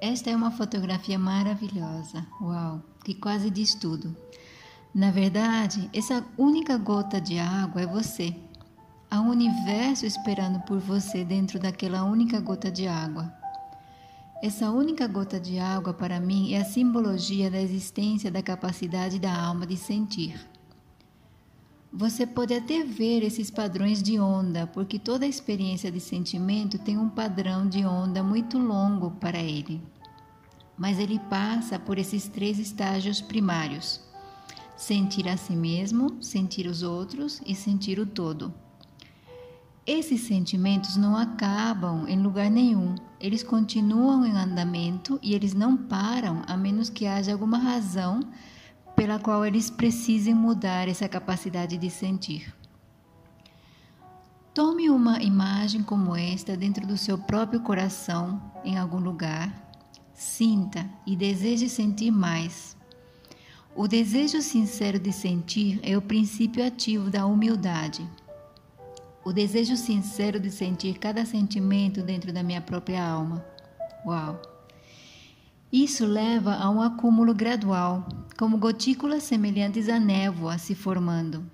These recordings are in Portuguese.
Esta é uma fotografia maravilhosa. Uau, que quase diz tudo. Na verdade, essa única gota de água é você. Há um universo esperando por você dentro daquela única gota de água. Essa única gota de água, para mim, é a simbologia da existência da capacidade da alma de sentir. Você pode até ver esses padrões de onda, porque toda experiência de sentimento tem um padrão de onda muito longo para ele. Mas ele passa por esses três estágios primários: sentir a si mesmo, sentir os outros e sentir o todo. Esses sentimentos não acabam em lugar nenhum, eles continuam em andamento e eles não param a menos que haja alguma razão pela qual eles precisem mudar essa capacidade de sentir. Tome uma imagem como esta dentro do seu próprio coração, em algum lugar, sinta e deseje sentir mais. O desejo sincero de sentir é o princípio ativo da humildade. O desejo sincero de sentir cada sentimento dentro da minha própria alma. Uau! Isso leva a um acúmulo gradual, como gotículas semelhantes à névoa se formando,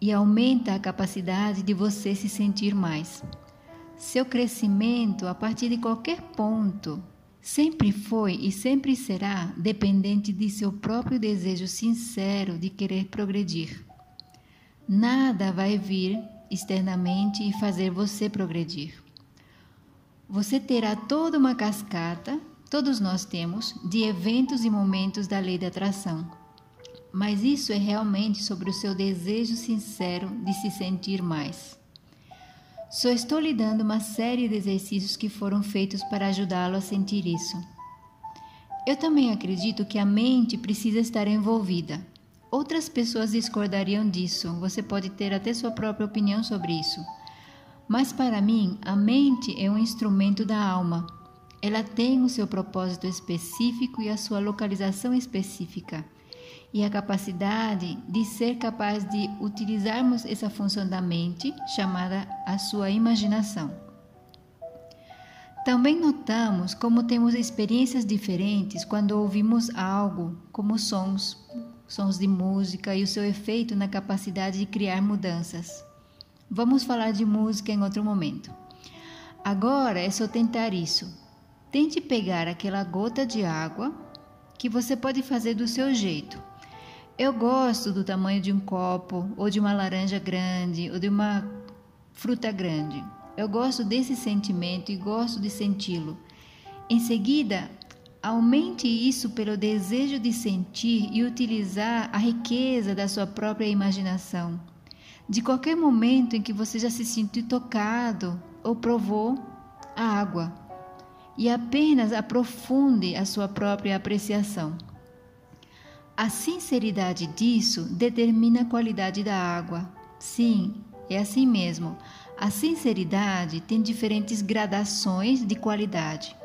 e aumenta a capacidade de você se sentir mais. Seu crescimento, a partir de qualquer ponto, sempre foi e sempre será dependente de seu próprio desejo sincero de querer progredir. Nada vai vir externamente e fazer você progredir. Você terá toda uma cascata todos nós temos, de eventos e momentos da lei da atração. Mas isso é realmente sobre o seu desejo sincero de se sentir mais. Só estou lhe dando uma série de exercícios que foram feitos para ajudá-lo a sentir isso. Eu também acredito que a mente precisa estar envolvida. Outras pessoas discordariam disso, você pode ter até sua própria opinião sobre isso. Mas para mim, a mente é um instrumento da alma ela tem o seu propósito específico e a sua localização específica, e a capacidade de ser capaz de utilizarmos essa função da mente, chamada a sua imaginação. Também notamos como temos experiências diferentes quando ouvimos algo, como sons, sons de música e o seu efeito na capacidade de criar mudanças. Vamos falar de música em outro momento. Agora é só tentar isso, Tente pegar aquela gota de água que você pode fazer do seu jeito. Eu gosto do tamanho de um copo, ou de uma laranja grande, ou de uma fruta grande. Eu gosto desse sentimento e gosto de senti-lo. Em seguida, aumente isso pelo desejo de sentir e utilizar a riqueza da sua própria imaginação. De qualquer momento em que você já se sentiu tocado ou provou a água e apenas aprofunde a sua própria apreciação. A sinceridade disso determina a qualidade da água. Sim, é assim mesmo. A sinceridade tem diferentes gradações de qualidade.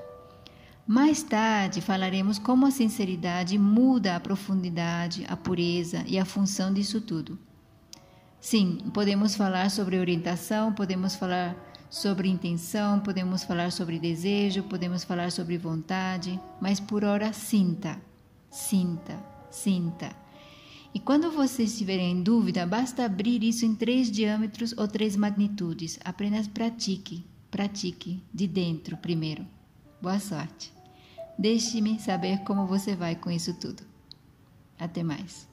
Mais tarde falaremos como a sinceridade muda a profundidade, a pureza e a função disso tudo. Sim, podemos falar sobre orientação, podemos falar Sobre intenção, podemos falar sobre desejo, podemos falar sobre vontade, mas por hora sinta, sinta, sinta. E quando você estiver em dúvida, basta abrir isso em três diâmetros ou três magnitudes. Apenas pratique, pratique de dentro primeiro. Boa sorte. Deixe-me saber como você vai com isso tudo. Até mais.